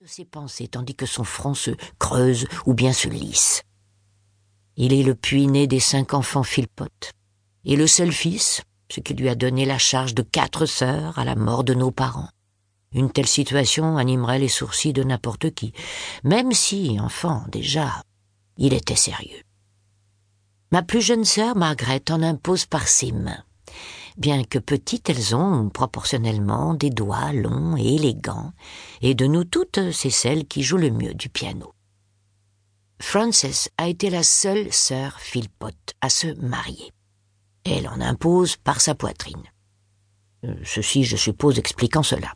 de ses pensées tandis que son front se creuse ou bien se lisse. Il est le puits-né des cinq enfants Philpott, et le seul fils, ce qui lui a donné la charge de quatre sœurs à la mort de nos parents. Une telle situation animerait les sourcils de n'importe qui, même si, enfant déjà, il était sérieux. Ma plus jeune sœur, Margaret, en impose par ses mains. Bien que petites, elles ont proportionnellement des doigts longs et élégants, et de nous toutes, c'est celle qui joue le mieux du piano. Frances a été la seule sœur Philpott à se marier. Elle en impose par sa poitrine. Euh, ceci, je suppose, expliquant cela.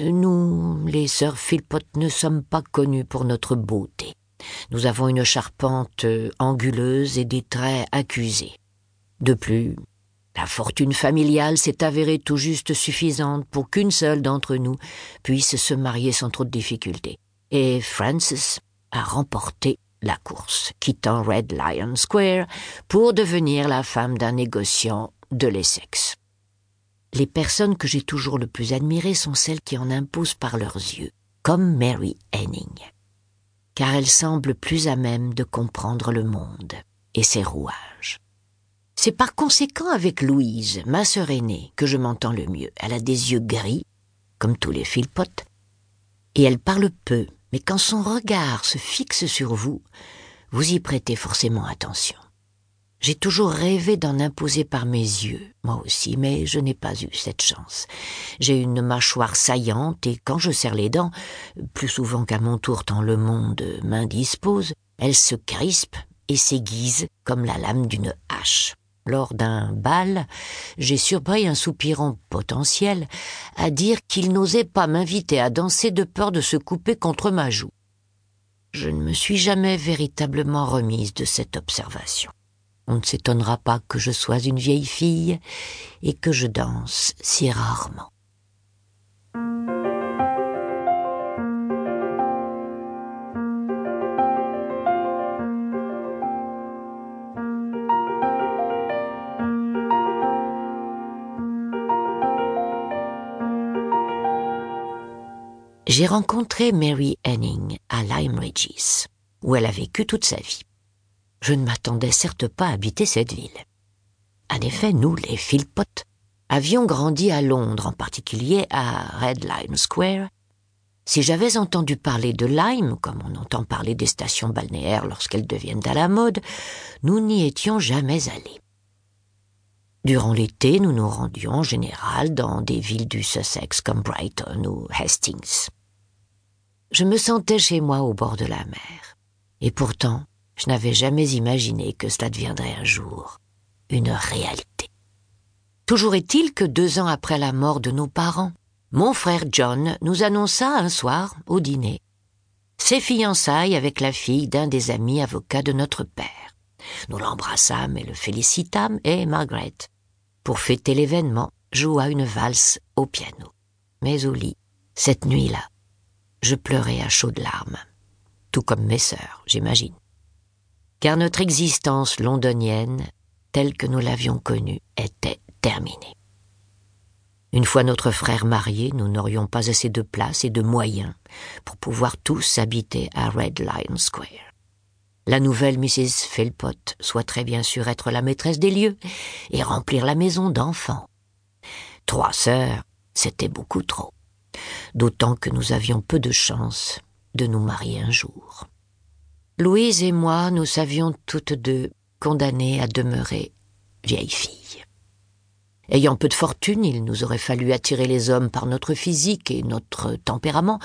Nous, les sœurs Philpott, ne sommes pas connues pour notre beauté. Nous avons une charpente anguleuse et des traits accusés. De plus, la fortune familiale s'est avérée tout juste suffisante pour qu'une seule d'entre nous puisse se marier sans trop de difficultés. Et Frances a remporté la course, quittant Red Lion Square pour devenir la femme d'un négociant de l'Essex. Les personnes que j'ai toujours le plus admirées sont celles qui en imposent par leurs yeux, comme Mary Henning, car elles semblent plus à même de comprendre le monde et ses rouages. C'est par conséquent avec Louise, ma sœur aînée, que je m'entends le mieux. Elle a des yeux gris, comme tous les Philpott, et elle parle peu, mais quand son regard se fixe sur vous, vous y prêtez forcément attention. J'ai toujours rêvé d'en imposer par mes yeux, moi aussi, mais je n'ai pas eu cette chance. J'ai une mâchoire saillante et quand je serre les dents, plus souvent qu'à mon tour tant le monde m'indispose, elle se crispe et s'aiguise comme la lame d'une hache. Lors d'un bal, j'ai surpris un soupirant potentiel à dire qu'il n'osait pas m'inviter à danser de peur de se couper contre ma joue. Je ne me suis jamais véritablement remise de cette observation. On ne s'étonnera pas que je sois une vieille fille et que je danse si rarement. J'ai rencontré Mary Henning à Lyme Regis, où elle a vécu toute sa vie. Je ne m'attendais certes pas à habiter cette ville. En effet, nous, les Philpott, avions grandi à Londres, en particulier à Red Lime Square. Si j'avais entendu parler de Lyme, comme on entend parler des stations balnéaires lorsqu'elles deviennent à la mode, nous n'y étions jamais allés. Durant l'été, nous nous rendions en général dans des villes du Sussex comme Brighton ou Hastings. Je me sentais chez moi au bord de la mer. Et pourtant, je n'avais jamais imaginé que cela deviendrait un jour une réalité. Toujours est-il que deux ans après la mort de nos parents, mon frère John nous annonça un soir, au dîner, ses fiançailles avec la fille d'un des amis avocats de notre père. Nous l'embrassâmes et le félicitâmes, et Margaret, pour fêter l'événement, joua une valse au piano. Mais au lit, cette nuit-là, je pleurais à chaudes larmes, tout comme mes sœurs, j'imagine. Car notre existence londonienne, telle que nous l'avions connue, était terminée. Une fois notre frère marié, nous n'aurions pas assez de place et de moyens pour pouvoir tous habiter à Red Lion Square. La nouvelle Mrs. Philpott souhaiterait bien sûr être la maîtresse des lieux et remplir la maison d'enfants. Trois sœurs, c'était beaucoup trop d'autant que nous avions peu de chance de nous marier un jour. Louise et moi, nous savions toutes deux condamnées à demeurer vieilles filles. Ayant peu de fortune, il nous aurait fallu attirer les hommes par notre physique et notre tempérament.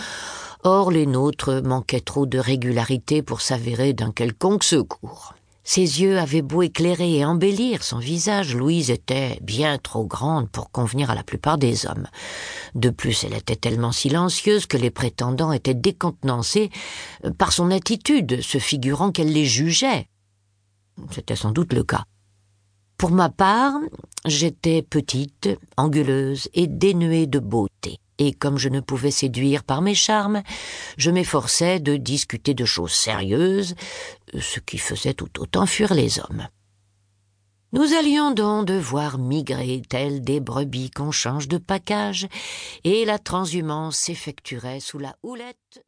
Or, les nôtres manquaient trop de régularité pour s'avérer d'un quelconque secours. Ses yeux avaient beau éclairer et embellir son visage, Louise était bien trop grande pour convenir à la plupart des hommes. De plus, elle était tellement silencieuse que les prétendants étaient décontenancés par son attitude, se figurant qu'elle les jugeait. C'était sans doute le cas. Pour ma part, j'étais petite, anguleuse et dénuée de beauté et comme je ne pouvais séduire par mes charmes, je m'efforçais de discuter de choses sérieuses, ce qui faisait tout autant fuir les hommes. Nous allions donc devoir migrer tels des brebis qu'on change de package, et la transhumance s'effectuerait sous la houlette